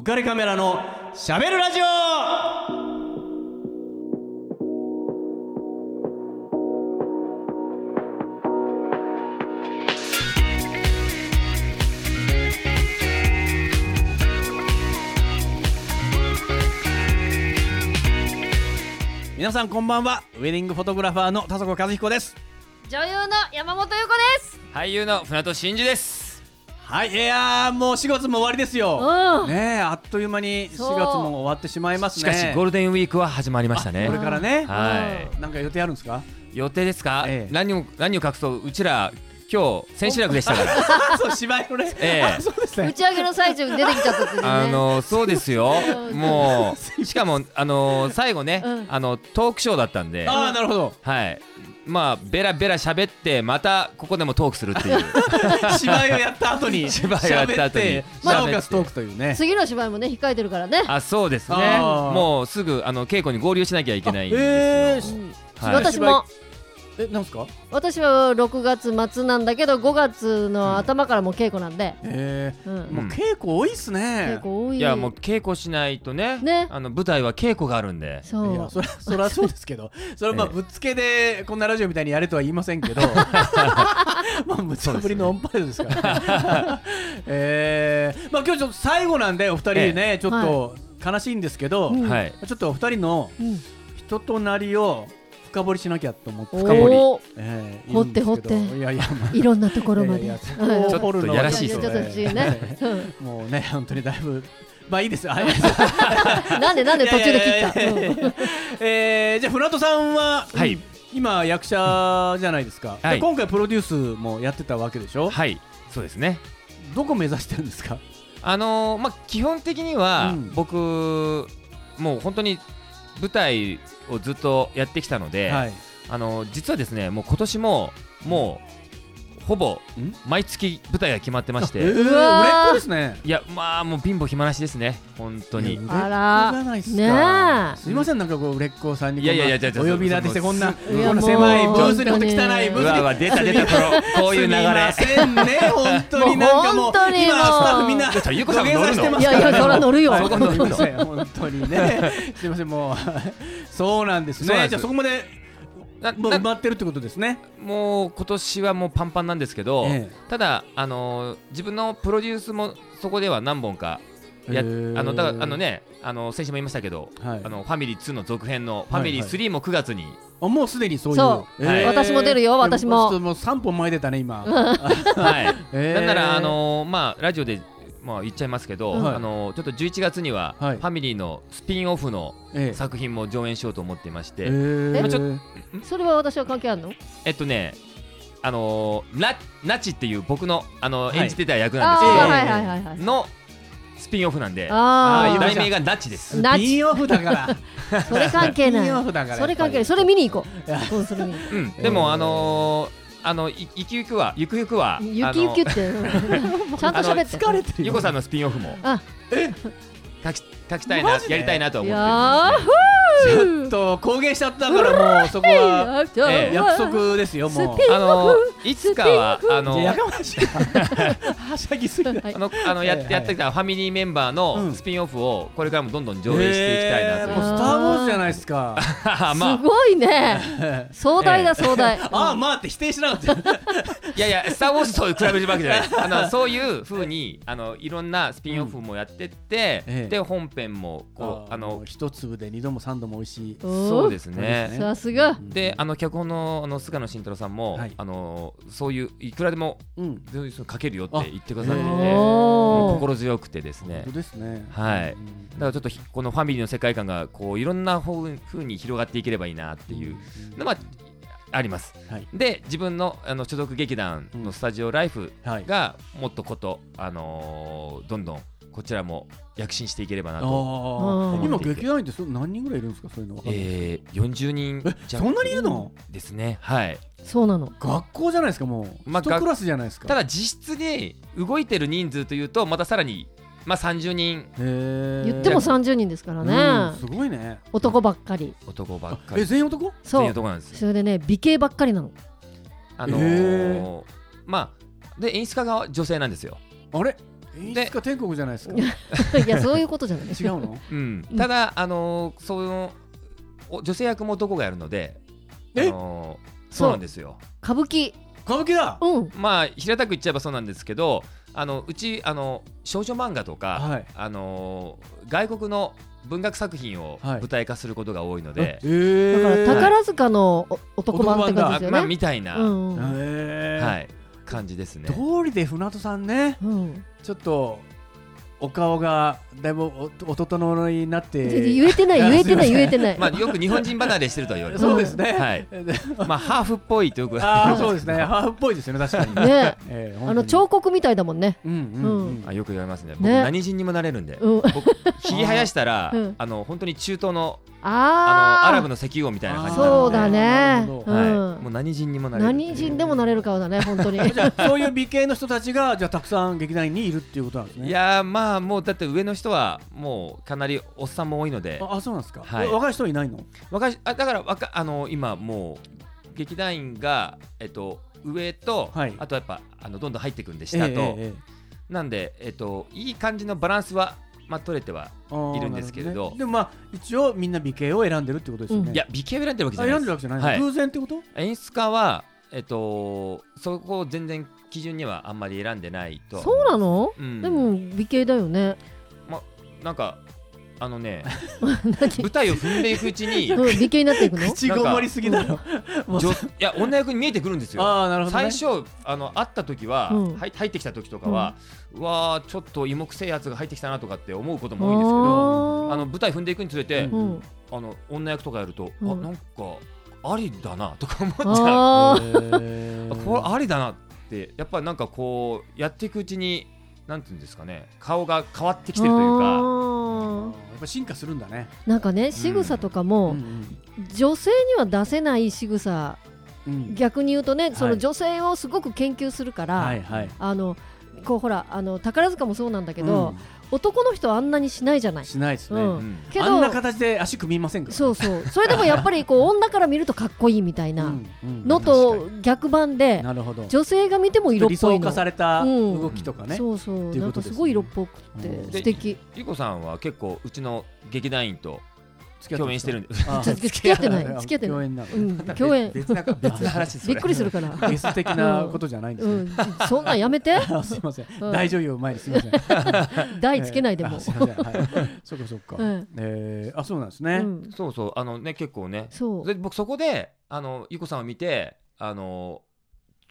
浮かれカメラのしゃべるラジオ。皆さんこんばんは。ウェディングフォトグラファーの田底和彦です。女優の山本優子です。俳優の船戸真二ですはいいやーもう4月も終わりですよ。うん。ねえあっという間に4月も終わってしまいますね。しかしゴールデンウィークは始まりましたね。これからね。はい。なんか予定あるんですか？予定ですか、ええ。何を何を隠そう。うちら今日千秋楽でしたから。そう芝居のね。ええ。あそうですね。打ち上げの最中に出てきちゃったっていうね。あのそうですよ。うん。もうしかもあの最後ね、うん。あのトークショーだったんで。ああなるほど。はいまあベラベラ喋ってまたここでもトークするっていう。芝居をやった後に芝居をやった後にトークというね。次の芝居もね控えてるからね。あそうですね。もうすぐあの稽古に合流しなきゃいけないんですよ、うんはい。私もえなんですか？私は6月末なんだけど5月の頭からもう稽古なんで、えうん。ーもう稽古多いっすね。稽古多い。いやもう稽古しないとねね。あの舞台は稽古があるんで。そう。いやそりゃそりゃそうですけど それはまあええ。ぶっつけでこんなラジオみたいにやれとは言いませんけど まあ無茶ぶりのオンパレードですから。えーまあ今日ちょっと最後なんでお二人ねちょっと悲しいんですけどうん。はい。ちょっとお二人のうん。人となりを深掘りしなきゃと思って。お深掘り。ー。えー掘って掘って。いやいやまあ。いろんなところまで。いやいやはい。ちょっとやらしいですね。ね、うん。もうね本当にだいぶまあいいですは いなんでなんで途中で切った？えーじゃあ船戸さんは、はい。今役者じゃないですか、はい。で今回プロデュースもやってたわけでしょ？はい。そうですね。どこ目指してるんですか？あのーまあ基本的にはうん。僕もう本当に舞台をずっとやってきたので、はい。あのー実はですねもう今年ももうほぼん？毎月舞台が決まってまして。えー、売れっうわー子ですね。いやまあもう貧乏暇なしですね。本当に。あら。ねえ。すいませんなんかこう売れっ子さんにいやいやいやお呼び立てしてこんなそこんないやもう。狭いブースにほんと汚いブースに。うわうわ出た出たこのこういう流れ。すみませんね本当に。なんかもうもう本当に今もう。スタッフみんなちょっとゆうこさん土下座してますいやいやそら乗る よ。本当にね。すみませんもう。そうなんですね。じゃあそこまでもう埋まってるってことですね。もう今年はもうパンパンなんですけど、えただあのー自分のプロデュースもそこでは何本かやあのだからあのねあの先週も言いましたけど、はい。あのファミリー2の続編のフはい。ァミリー3も9月に、あもうすでにそういう。そう。はい。私も出るよ私も。もう3本前出たね今。はい、えーなんならあのーまあラジオでまあ言っちゃいますけど、はい。あのーちょっと11月には、はい。ファミリーのスピンオフのええ。作品も上演しようと思っていまして、えー。まあちょそれは私は関係あるの？えっとねあのー、ナナチっていう僕のあのはい。演じてた役あなんですけど、あはいはいはいはい。のスピンオフなんで題名がナチです。ナチ。スピンオフだから。あ それ関係なスピンオいフだから。それ関係ない。それ見に行こう。うんそれ見に行こうん、でもあのーあのいゆくゆくはゆくゆくはうゆきゆきってうん。ちゃんと喋って。疲れてる。よゆこさんのスピンオフも。あ。書き書きたいなやりたいなとい思ってやるんですねちょっと公言しちゃったからもうそこはーええ約束ですよもう。あのいつかはあのやかましいはしゃぎすぎだはいあのあのやってやってきたファミリーメンバーうん。のスピンオフをこれからもどんどん上映していきたいなと。えーもうスター・ウォーズじゃないですか。まあ。すごいね。壮大だ壮大。ああまあって否定しなかった。いやいやスター・ウォーズと比べるわけじゃない。あのそういうふうにあのいろんなスピンオフもやってって、ええ。で本編もこうあの一粒で二度も三度も美味しい。そうですね。さすが。であの脚本のあの菅野慎太郎さんも、はい。あのそういういくらでもうん。書けるよって言ってくださっててあへもうおー。心強くてです本ね当ですね。はい。うんだからちょっとひこのファミリーの世界観がこういろんなふうに広がっていければいいなっていうのがあります。はい。で自分のあの所属劇団のスタジオライフはい。がもっとこと、あのーどんどんこちらも躍進していければなあと、今劇団員ってそ何人ぐらいいるんですか？そういうのわかんないえー、40人そんなにいるの？ですね。はい。そうなの。学校じゃないですかもう。まあ一クラスじゃないですか。ただ実質で動いてる人数というとまたさらにまあ30人。言っても30人ですからうんねすごいね。男ばっかり。男ばっかえり全員男？そう。全員男なんですよ。それでね美形ばっかりなの。あのー。まあで演出家が女性なんですよ。あれ？演出家天国じゃないですか。いやそういうことじゃない。違うの？うん、ただ、あのーそのお女性役も男がやるので、あえのーそうなんですよ。歌舞伎。歌舞伎だ！うん。まあ平たく言っちゃえばそうなんですけど、あのうちあの少女漫画とか、はい。あのー外国の文学作品をはい。舞台化することが多いので、えだからー宝塚のお男版って感じあまあですよね。みたいな、うんうん。えー。はい感じですね。通りで船戸さんね。うんちょっとお顔がだいぶおお整いになって。で言えてない言えてない 言えてない。まあよく日本人離れしてると言われてそうですね、はい。でまあハーフっぽいとよくああそうですね。ハーフっぽいですよね確かに。ね。えーあの彫刻みたいだもんね。うんうんうん。あよく言われますね。僕ね何人にもなれるんで、うん。僕ひげ生やしたら、うん。あの本当に中東のあー。あのアラブの石油王みたいな感じそうだね。うん。もう何人にもなれる何人でもなれる顔だね本当に。じゃあそういう美形の人たちがじゃあたくさん劇団員にいるっていうことなんですね。いやーまあもうだって上の人はもうかなりおっさんも多いので。ああそうなんですか、はい。若い人いないの？若いあだから若あの今もう劇団員がえっと上と、はい。あとやっぱあのどんどん入っていくんで下と、ええええなんでえっといい感じのバランスはまあ取れては、いるんですけれど。ね。でもまあ一応みんな美形を選んでるってことですよね、うん。いや美形を選んでるわけじあゃない選んでるわけじゃないの、はい。偶然ってこと？演出家はえっとそこを全然基準にはあんまり選んでないとはそうなの？うん。でも美形だよねなんかあのね 何？舞台を踏んでいくうちに うん美形になっていくの？口ごもりすぎだろ。もう。女いや女役に見えてくるんですよ。ああなるほど、ね、最初あの会った時は、うん。はい入ってきた時とかは、うわーちょっと芋くせえやつが入ってきたなとかって思うことも多いんですけどああの舞台踏んでいくにつれて、あの女役とかやると、うん。あなんかありだなとか思っちゃう。あこれありだなってやっぱりなんかこうやっていくうちになんていうんですかね顔が変わってきてるというか。やっぱ進化するんだね、ーなんかね仕草とかうもん。女性には出せない仕草。うん。うん逆に言うとねそはい。の女性をすごく研究するから、はいはい。あのこうほらあの宝塚もそうなんだけど、男の人はあんなにしないじゃない。しないですね、うん。うん。けどあんな形で足組みませんから。そうそう。それでもやっぱりこう 女から見るとかっこいいみたいなのと逆版でなるほど。女性が見ても色っ理想ぽいの。化されたうん動きとかね、そうそう。なんかことですごい色っぽくてうん。素敵。ゆこさんは結構うちの劇団員と共演してるんであちょっと付き合ってない。付き合ってない。共演別な 別な話びっくりするから。ゲス的なことじゃないんですそんなんやめて。あすいません、うん。大女優前にす。いません。台つけないでも。あすいません、はい、そっかそっか、うん。えーあそうなんですね、うん。そうそう。あのね結構ね。そう。で僕そこであのゆこさんを見てあの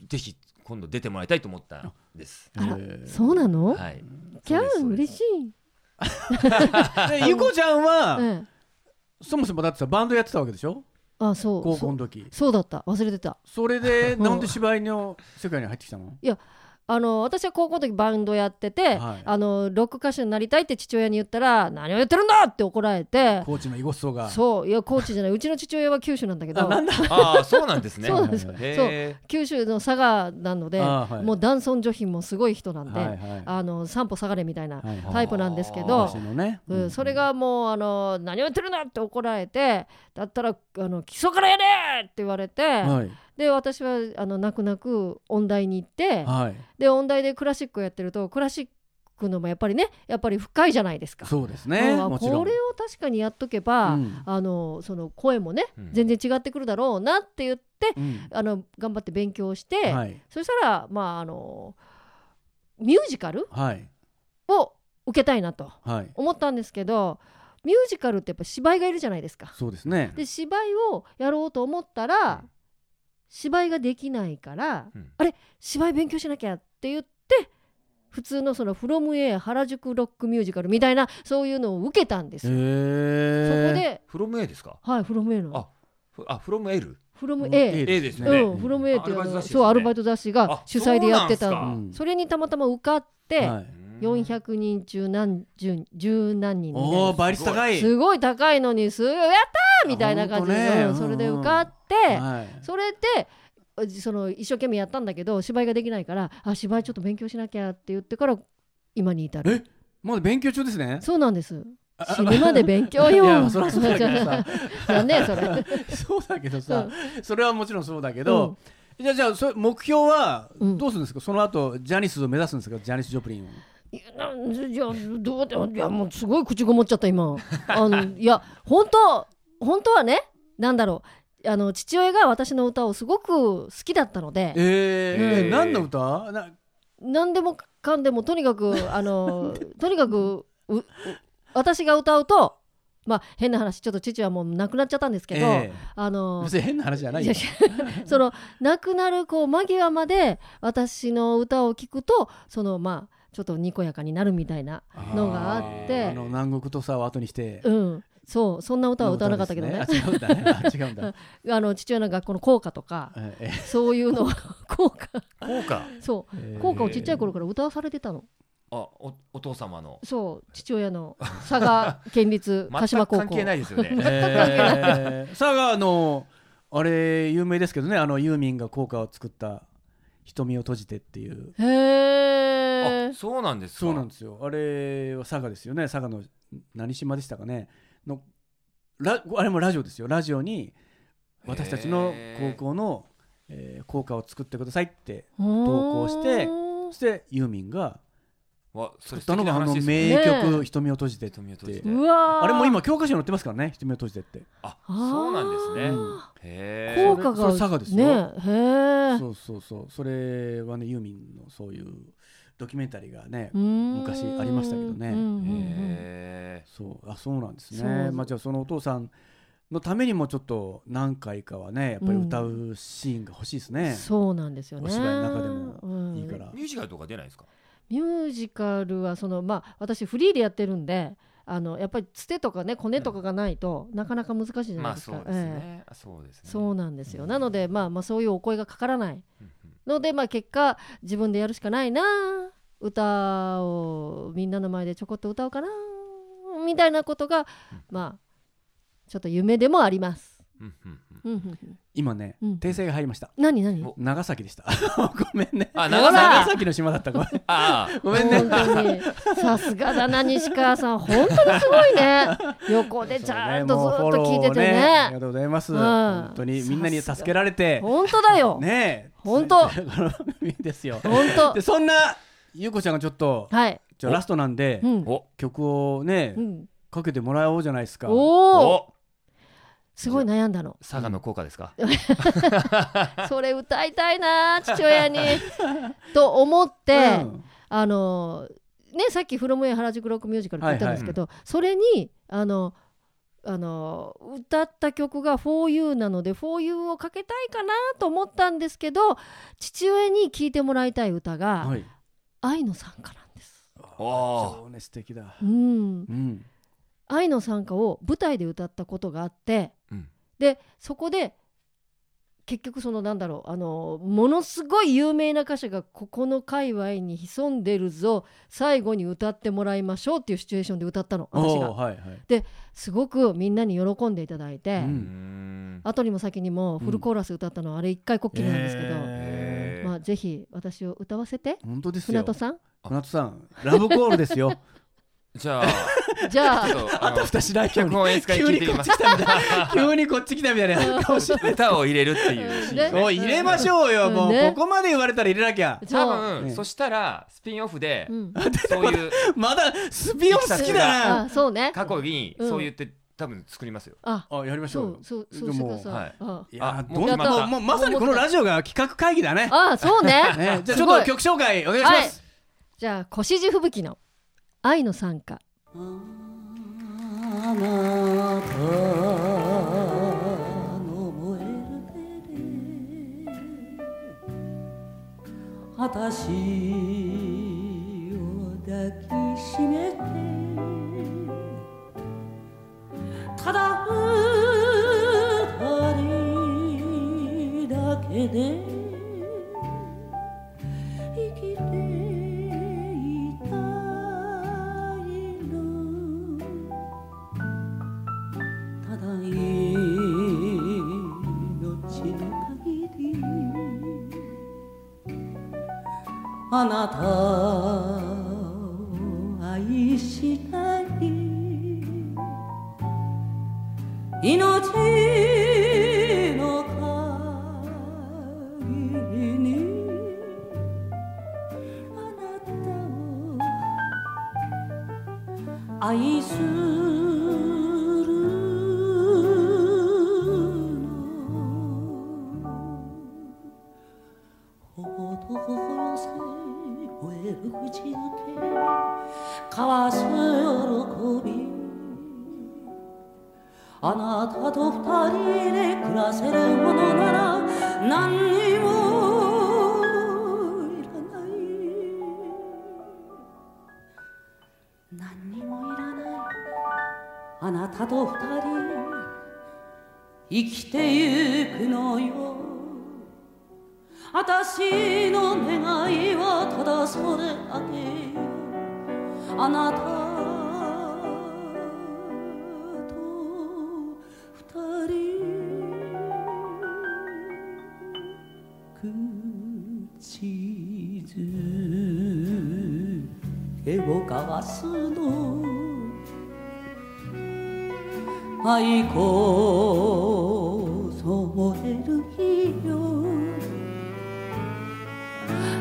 ぜひ今度出てもらいたいと思ったんです。そうなの？はい。キャン嬉しい。でゆこちゃんは、うんそもそもだってさバンドやってたわけでしょ？あそう。高校の時。そうだった。忘れてた。それでうんなんで芝居の世界に入ってきたの？あの私は高校の時バンドやってて、はい。あのロック歌手になりたいって父親に言ったら何を言ってるんだって怒られてコーチの囲碁荘が。そういやコーチじゃない。うちの父親は九州なんだけど。あなんだ。ああそうなんですね。そうなんです。九州の佐賀なので、はい。もう男尊女卑もすごい人なんで、はいはい。あの散歩下がれみたいなはいはい。タイプなんですけど、昔のね、うん。それがもうあの何を言ってるんだって怒られてだったらあの基礎からやれって言われて、はいで私はあの泣く泣く音大に行って、はい。で音大でクラシックをやってるとクラシックのもやっぱりねやっぱり深いじゃないですか。そうですね。これを確かにやっとけば、うん。あのその声もね、うん。全然違ってくるだろうなって言ってうん。あの頑張って勉強して、はい。そしたらまああのミュージカルはい。を受けたいなとはい。思ったんですけどミュージカルってやっぱ芝居がいるじゃないですか。そうですね。で芝居をやろうと思ったら、うん芝居ができないから、うんあれ芝居勉強しなきゃって言って普通のその「フロム A 原宿ロックミュージカル」みたいなそういうのを受けたんですよ。そこでフロム A ですか？はい「フロム A のあふあフロム L。「フロム A A」ですね。うん、フロム A っていうねそうアルバイト雑誌があ主催でやってたそれにたまたま受かって、はい400人中何十十何人みたいな。おお倍率高い。すごい高いのにすごいやったーみたいな感じで、あ本当ね。うん。それで受かって、はい。それでその一生懸命やったんだけど芝居ができないからあ芝居ちょっと勉強しなきゃって言ってから今に至る。えまだ勉強中ですね？そうなんです。あ死ぬまで勉強よ。いやそりゃそうだけどさ。ねそれ。そうだけどさ、それはもちろんそうだけど、じゃあじゃあそれ目標はうん。どうするんですか、その後ジャニスを目指すんですか？ジャニス・ジョプリンをいやどうでいやもうすごい口ごもっちゃった今。あのいや本当本当はねなんだろう。あの父親が私の歌をすごく好きだったので。えーうん。何の歌？な何でもかんでもとにかくあの とにかく私が歌うとまあ変な話ちょっと父はもう亡くなっちゃったんですけど、えあのえ別に変な話じゃないいよその亡くなるこう間際まで私の歌を聴くとそのまあちょっとにこやかになるみたいなのがあって。あの南国土佐を後にして。うん。そう。そんな歌は歌わなかったけどね。あ違うんだね。あ違うんだ。あの父親の学校の校歌とかええ。そういうのを 校歌。効果そう。ええ校歌をちっちゃい頃から歌わされてたの。あおお父様の。そう。父親の佐賀県立鹿全島高校。く関係ないですよね。えー。佐賀のあれ有名ですけどね。あのユーミンが効果を作った「瞳を閉じて」っていう。へえあそうなんですか？そうなんですよ。あれは佐賀ですよね。佐賀の何島でしたかね？のラあれもラジオですよ。ラジオに私たちの高校の、えー校歌を作ってくださいって投稿してそしてユーミンがわそれ作ったのがあのです名ね曲「瞳を閉じて」瞳を閉じて。あれも今教科書に載ってますからね「瞳を閉じて」って。あそうなんですね。うんへ効果が佐賀ですねよ。へえそうそうそう。それはねユーミンのそういうドキュメンタリーがね昔昔ありましたけどね。えへそう。あそうなんですね。まあじゃあそのお父さんのためにもちょっと何回かはねやっぱり歌うシーンが欲しいですね、そうなんですよね。お芝居の中でもうんいいから。えミュージカルとか出ないですか？ミュージカルはそのまあ私フリーでやってるんであのやっぱりつてとかねコネとかがないと、なかなか難しいじゃないですか、まあそうそうですね。そうなんですよ、うん。なのでまあまあそういうお声がかからないうんうん。のでまあ結果自分でやるしかないな歌をみんなの前でちょこっと歌おうかなみたいなことが、まあちょっと夢でもあります。うんうんうん。うんうんうん今ね、うん。訂正が入りました。何何？お。長崎でした。ごめんね。あ長崎？の島だった。ごめん。ああ。ごめんね。本当に。さすがだな西川さん。本当にすごいね。横でちゃんとずっと聞いててね。ありねがとうございます、うん。本当にみんなに助けられて。本当だよ、ねえ。本当。ですよ。本当。でそんなゆうこちゃんがちょっとはい、じゃあラストなんで、曲をね、うん、かけてもらおうじゃないですか。おおおすごい悩んだの。佐賀の効果ですか？それ歌いたいな父親に。と思って、うん。あのねさっき「フロムエ原宿ロックミュージカル」って言ったんですけど、それにあのあの歌った曲が「4U」なので「4U」をかけたいかなと思ったんですけど父親に聴いてもらいたい歌がはい「愛の賛歌」なんです。おー。そうね素敵だ。うん、うん愛の賛歌を舞台で歌ったことがあってうん。でそこで結局そのなんだろうあのものすごい有名な歌手がここの界隈に潜んでるぞ最後に歌ってもらいましょうっていうシチュエーションで歌ったの私が。はいはい。すごくみんなに喜んでいただいて、ううん。ん後にも先にもフルコーラス歌ったのはあれ一回こっきりなんですけど、えへー。まあ、ぜひ私を歌わせて。ー本当ですよ。船戸さん？船戸さんラブコールですよじゃあ じゃあちょっとあの私しない脚本演出会聞いてみます急にこっち来たみたいな急にこっち来たみたいな顔して歌を入れるっていうシーンね。おい入れましょうよ。もうねここまで言われたら入れなきゃ。じゃ多分そしたらスピンオフでうん、そういうまだスピンオフ好きだな。あそうね。過去にそう言って多分作りますよ。あ。あやりましょう。そうよそうそうしてくだでさい、はいもう決まった。もうまさにこのラジオが企画会議だね。あそうね。ねじゃあちょっと曲紹介お願いします。じゃあ越路吹雪の愛の賛歌あなたの燃える手で私生きてゆくのよ。私の願いはただそれだけ。あなたと二人口づけを交わすの愛こそ燃える日よ。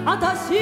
私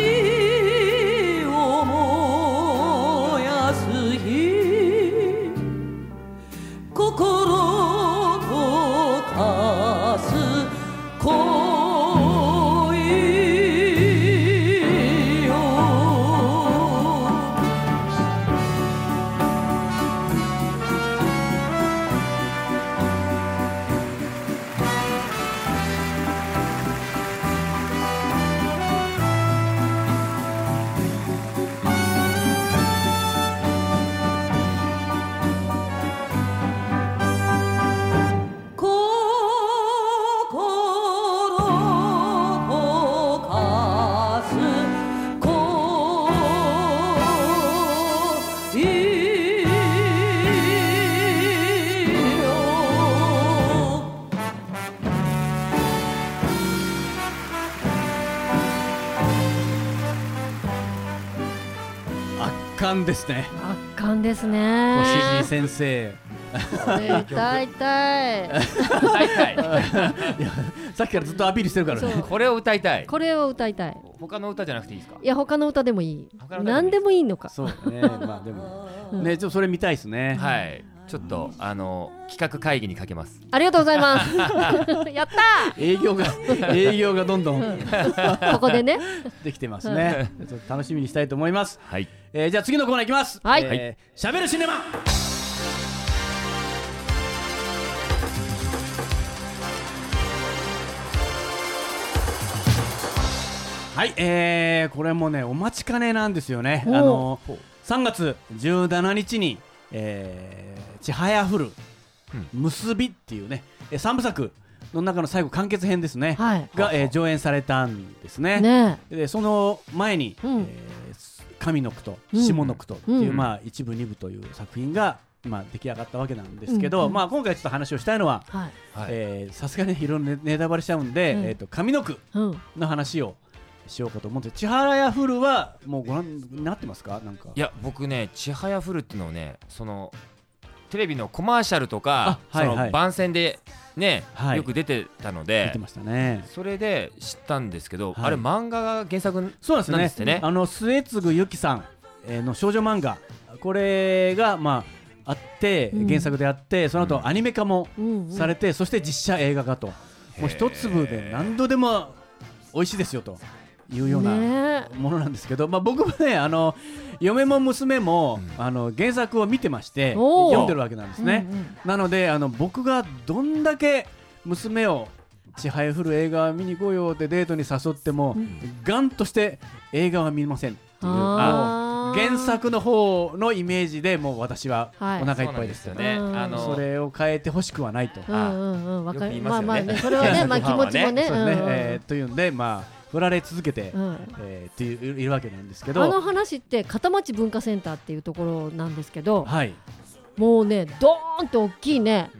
巻ですね。圧巻です小ね指先生。これ痛い痛い。歌いたい。さっきからずっとアピールしてるからね。これを歌いたい。これを歌いたい。他の歌じゃなくていいですか？いや他の歌でもいい。他の歌でもいい。何でもいいのか。そうね。まあでも。ねちょっとそれ見たいですね。はいちょっとあの企画会議にかけます。ありがとうございます。やった営業が 営業がどんどんーここでね。できてますね。楽しみにしたいと思います。はい。えーじゃあ次のコーナーいきます。はい。えーしゃべるシネマ。はい、えー、これもねお待ちかねなんですよね。あの3月17日に、えー、ちはやふる結びっていうね、えー、3部作の中の最後完結編ですね、はい。が、えー上演されたんですね。ね。でその前に、うん。えー上の句とうん。下の句とっていう、うん。まあ一部二部という作品がまあ出来上がったわけなんですけど、うん。うん。まあ今回ちょっと話をしたいのはさすがにいろいろネネタバレしちゃうんで、うん。えっ、と上の句うん。の話をしようかと思って千原やフルはもうご覧になってますか？なんか。いや僕ね「ちはやふる」っていうのをねそのテレビのコマーシャルとか、あはいはい。その番宣でね、はい。よく出てたの見でてましたね。それで知ったんですけど、はい。あれ漫画が原作そうなんですね？なんですってね。あの末次由紀さんえーの少女漫画。これがまああってうん。原作であって、その後うん。アニメ化もうんうん。されて、そして実写映画化と。もう一粒で何度でも美味しいですよというようなね。ものなんですけど、まあ、僕もねあの嫁も娘も、うん。あの原作を見てまして読んでるわけなんですね、うんうん。なのであの僕がどんだけ娘をちはやふる映画見に行こうよってデートに誘っても、うん。ガンとして映画は見ませんっていうあー。原作の方のイメージでもう私ははい。お腹いっぱいですよね、うんあのそれを変えてほしくはないと。うんうんうん。わかよく言るまあいますよね。まあね。それはねまあ気持ちもね。ね、うんうん。えーというんでまあ振られ続けて、うん。えーっていういるわけなんですけあのど話って片町文化センターっていうところなんですけどはい。もうねドーンと大きいね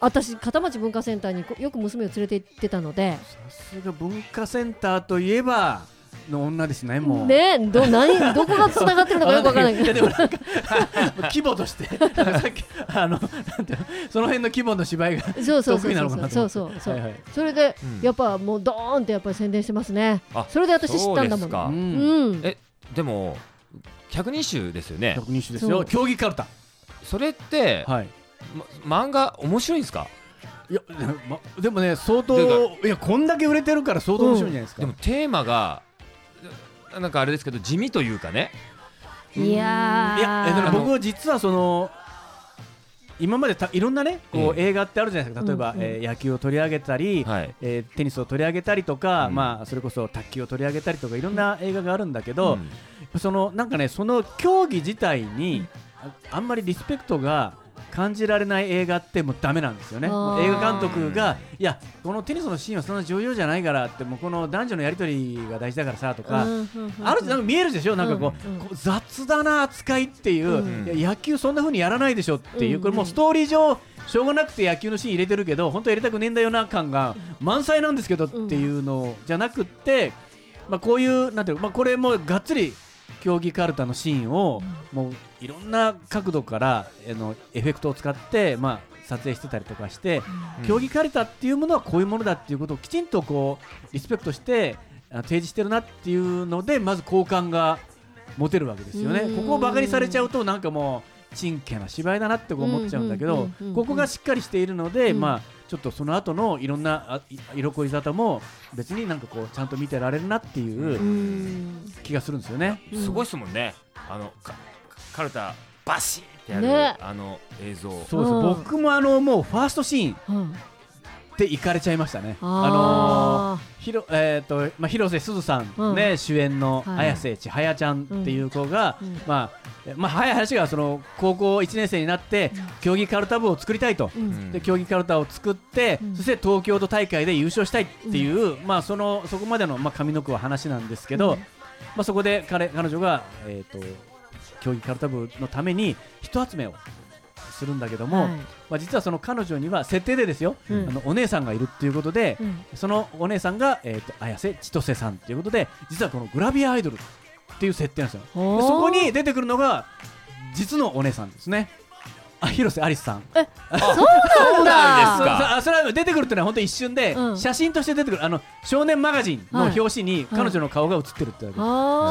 私片町文化センターにこよく娘を連れて行ってたのでさすが文化センターといえばの女ですねもう。ねど何どこがつながってるのかよくわからない。けどいやでもなんか 規模として。さっきあのなんていうのその辺の規模の芝居がそうそうそう得意なのかなとそうそうそうそう。はいはい。それでうん。やっぱもうドーンってやっぱり宣伝してますね。あそれで私知ったんだもそうですか。のうん。うんえでも百人衆ですよね。百人種ですよ。競技カルタ。それって、はい。ま漫画面白いんですか？いやでも,、ま、でもね相当ていやこんだけ売れてるから相当面白いんじゃないですか、でもテーマがななんかあれですけど地味というかね。いやー。いやか僕は実はその今までたいろんなねこう、え映画ってあるじゃないですか。例えば、うん。うんえー野球を取り上げたり、はい。えーテニスを取り上げたりとか、うん。まあ、それこそ卓球を取り上げたりとかいろんな映画があるんだけど、うん。そのなんかねその競技自体にああんまりリスペクトが感じられない映画ってもうダメなんですよね。映画監督がいやこのテニスのシーンはそんな重要じゃないからってもうこの男女のやり取りが大事だからさとか、あるなんか見えるでしょ？なんかこう,、うんうん。こう雑だな扱いっていう、うん。いや野球そんな風にやらないでしょっていう、うん。これもうストーリー上しょうがなくて野球のシーン入れてるけど本当は入れたくねえんだよな感が満載なんですけどっていうのじゃなくって、まあ、こういうなんていうのまあ、これもがっつり競技カルタのシーンをもういろんな角度からあのエフェクトを使って、まあ、撮影してたりとかして、うん。競技カルタっていうものはこういうものだっていうことをきちんとこうリスペクトしてあ提示してるなっていうのでまず好感が持てるわけですよね。うん。ここをバカにされちゃうとなんかもうちんけな芝居だなってこう思っちゃうんだけどここがしっかりしているので、うん。まあちょっとその後のいろんな色恋沙汰も別になんかこうちゃんと見てられるなっていううん気がするんですよね。うん。すごいですもんね。あのかカルタバシッってやる、ね。あの映像。そうです。うん。僕もあのもうファーストシーンうん。で行かれちゃいましたね。あのあひろえーとまあ、広瀬すずさん、うん。ね主演のはい。綾瀬千早ちゃんっていう子が、ーうん。まあえまあ、早い話がその高校1年生になって競技カルタ部を作りたいと、うん。うん。で競技カルタを作って、うん。そして東京都大会で優勝したいっていう、まあ、そのそこまでの、まあ、上の句は話なんですけど、うん。まあ、そこで彼彼女が、えー、と競技カルタ部のために人集めをするんだけども、はい。まあ、実はその彼女には設定でですよ、うん。あのお姉さんがいるっていうことで、うん。そのお姉さんが、えー、と綾瀬千歳さんということで実はこのグラビアアイドルっていう設定なんですよ。そこに出てくるのが実のお姉さんですね。あ広瀬アリスさん。そうなんそうなんそうですか。あそれは出てくるっていうのは本当一瞬で、うん。写真として出てくる。あの少年マガジンのはい。表紙に彼女の顔が写ってるってわけそ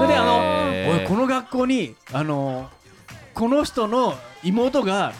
れであのへー。おいこの学校にあのこの人の妹が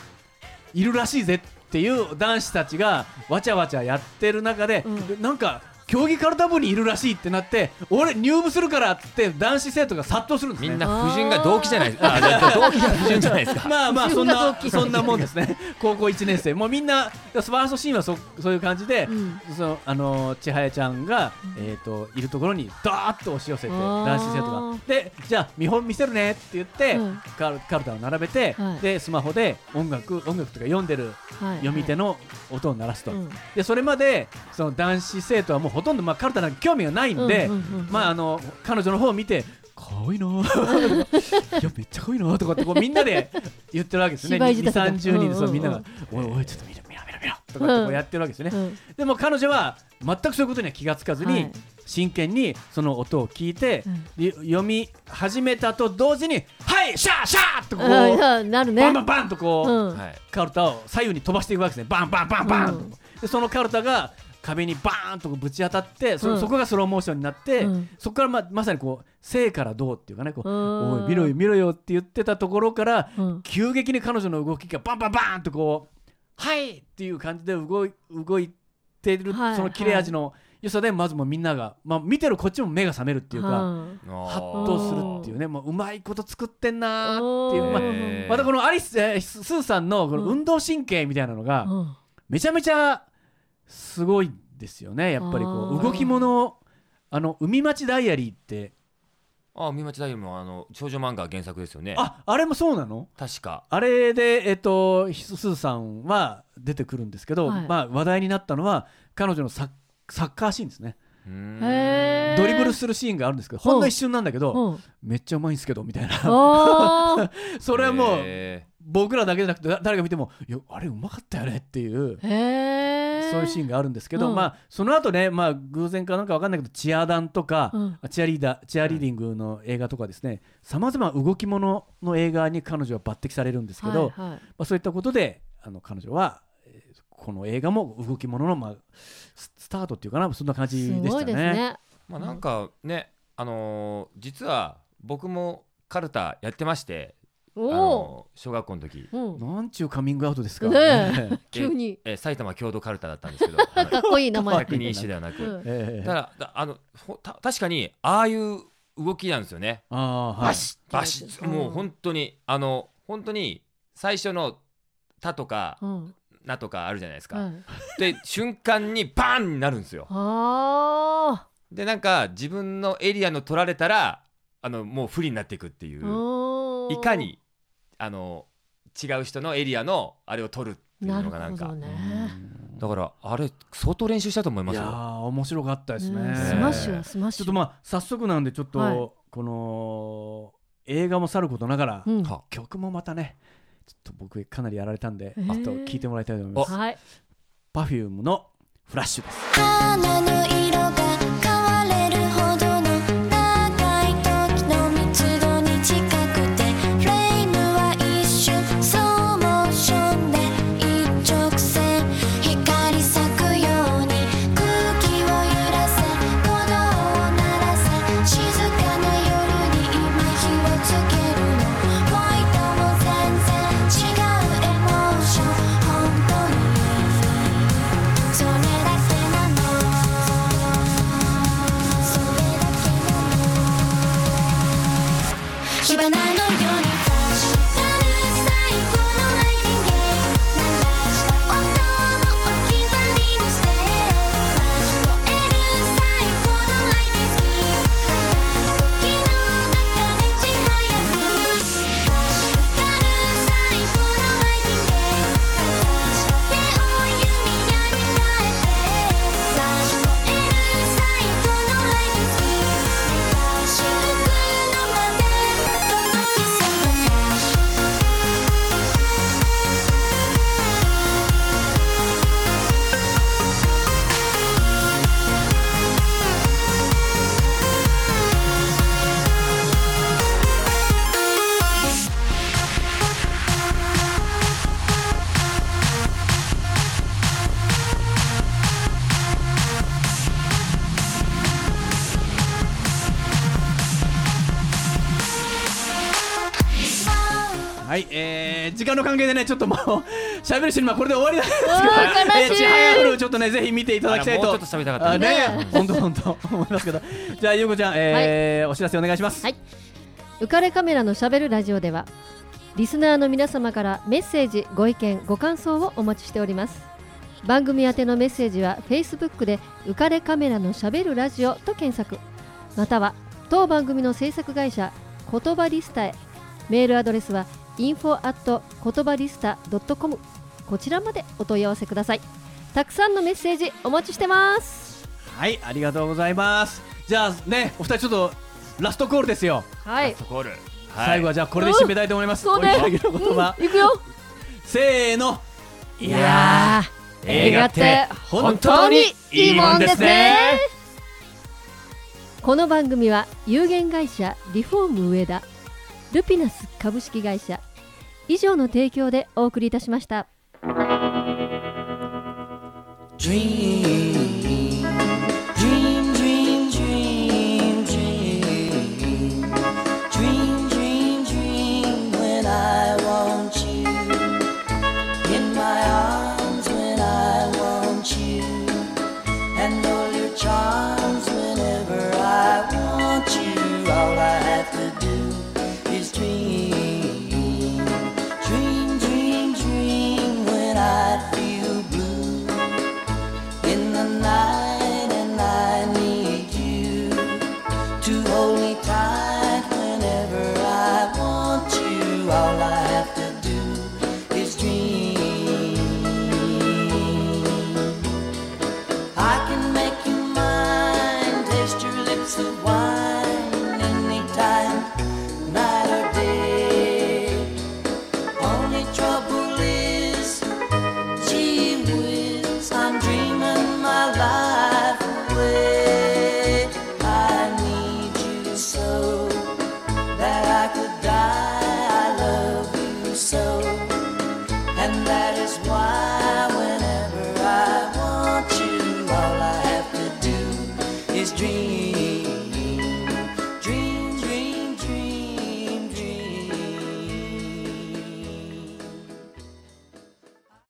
いるらしいぜっていう男子たちがわちゃわちゃやってる中で、うん。なんか競技カルタ部にいるらしいってなって俺入部するからっつって男子生徒が殺到するんですね。みんな不純が動機じゃないです。かあじゃあ動機が不純じゃないですか。まあまあそんなそんなもんですね。高校1年生。もうみんなファーストシーンはそそういう感じで、うん。そのあの千早ちゃんが、えー、といるところにダーッと押し寄せて男子生徒が。でじゃあ見本見せるねって言って、うんカルカルタを並べて、はい。でスマホで音楽音楽とか読んでるはい。読み手の音を鳴らすと、うん。でそれまでその男子生徒はもうほとんど、まあ、カルタなんか興味がないんで、彼女の方を見て可愛いなぁ いやめっちゃ可愛いなぁとかってこうみんなで言ってるわけですね。2芝居仕立てだ3 0人でうんうんうん。そうみんなが「おいおいちょっと見ろ見ろ見ろ見ろ」とかってこうやってるわけですよね、うん。でも彼女は全くそういうことには気がつかずに、はい。真剣にその音を聞いて、う読み始めたと同時に「はいシャーシャー!」とこう、なるね。バンバンバンとこう、うん。はい。カルタを左右に飛ばしていくわけですね。バンバンバンバン。と、うん。でそのカルタが壁にバーンとぶち当たってそ,、うん。そこがスローモーションになって、うん。そこからままさにこう生からどうっていうかねこううん。おい見ろよ見ろよって言ってたところから、うん。急激に彼女の動きがバンバンバーンとこう「はい!」っていう感じで動い動いてる、はいその切れ味の良さでまずもうみんなが、まあ、見てるこっちも目が覚めるっていうか。うん。ハッとするっていうね、もううまいこと作ってんなーっていう、まあまたこのアリス、えーススーさんのこの運動神経みたいなのが、うん。めちゃめちゃすごいですよねやっぱりこう動き物あの海町ダイアリーって。あ海町大もあの少女漫画原作ですよね。ああれもそうなの？確か。あれでえっとひすーさんは出てくるんですけど、はい。まあ話題になったのは彼女のサッサッカーシーンですね。ドリブルするシーンがあるんですけどほんの一瞬なんだけどう。んめっちゃうまいんですけどみたいな。それはもうへ僕らだけじゃなくてだ誰が見てもいやあれうまかったよねっていうそういうシーンがあるんですけど、うん。まあその後ねまあ偶然かなんかわかんないけどチアダンとか、うん。チアリーダーチアリーディングの映画とかですねさまざま動き物の映画に彼女は抜擢されるんですけど、はいはい。まあ、そういったことであの彼女はえーこの映画も動き物の、まあ、ススタートっていうかなそんな感じでしたね。ですね。まあなんかねあのー実は僕もカルタやってまして小学校の時、うん。なんちゅうカミングアウトですか？ね 急に。えー埼玉郷土カルタだったんですけど はいかっこいい名前。百人一首ではなく、うん。ええ。ただだあのほた確かにああいう動きなんですよね。ああはい。バシッバシッうんもう本当にあの本当に最初の「た」とかうん「な」とかあるじゃないですか。はい。で瞬間にバーンになるんですよ。あでなんか自分のエリアの取られたらあのもう不利になっていくっていう。ー。いかにあの違う人のエリアのあれを取るっていうのがなんか。ね。だからあれ相当練習したと思いますよ。いやー面白かったですね。うん。スマッシュはスマッシュ。ちょっとまあ早速なんでちょっと、はい。この映画もさることながら、うん。は。曲もまたねちょっと僕かなりやられたんで、へー。ちょっと聞いてもらいたいと思います。はい。Perfume のフラッシュです。えー、時間の関係でねちょっともう 喋るシネマこれで終わりなんですうわー悲しい。えーちはやふるちょっとねぜひ見ていただきたいと。ちょっと喋りたかったあね。ね。本当本当思いますけど。じゃあゆうこちゃん、えーお知らせお願いします。はい。浮かれカメラのしゃべるラジオではリスナーの皆様からメッセージご意見ご感想をお待ちしております。番組宛てのメッセージは Facebook で浮かれカメラのしゃべるラジオと検索。または当番組の制作会社言葉リスタへ。メールアドレスは info at 言葉リスタ .com こちらまでお問い合わせください。たくさんのメッセージお待ちしてます。はい、ありがとうございます。じゃあね、お二人ちょっとラストコールですよ。はい。スコール、最後はじゃあこれで締めたいと思います。そうね。おいの言葉、いくよ。せーの。いいやー。映画って本当にいいもんですね。この番組は有限会社リフォーム上田ルピナス株式会社以上の提供でお送りいたしました。Dream.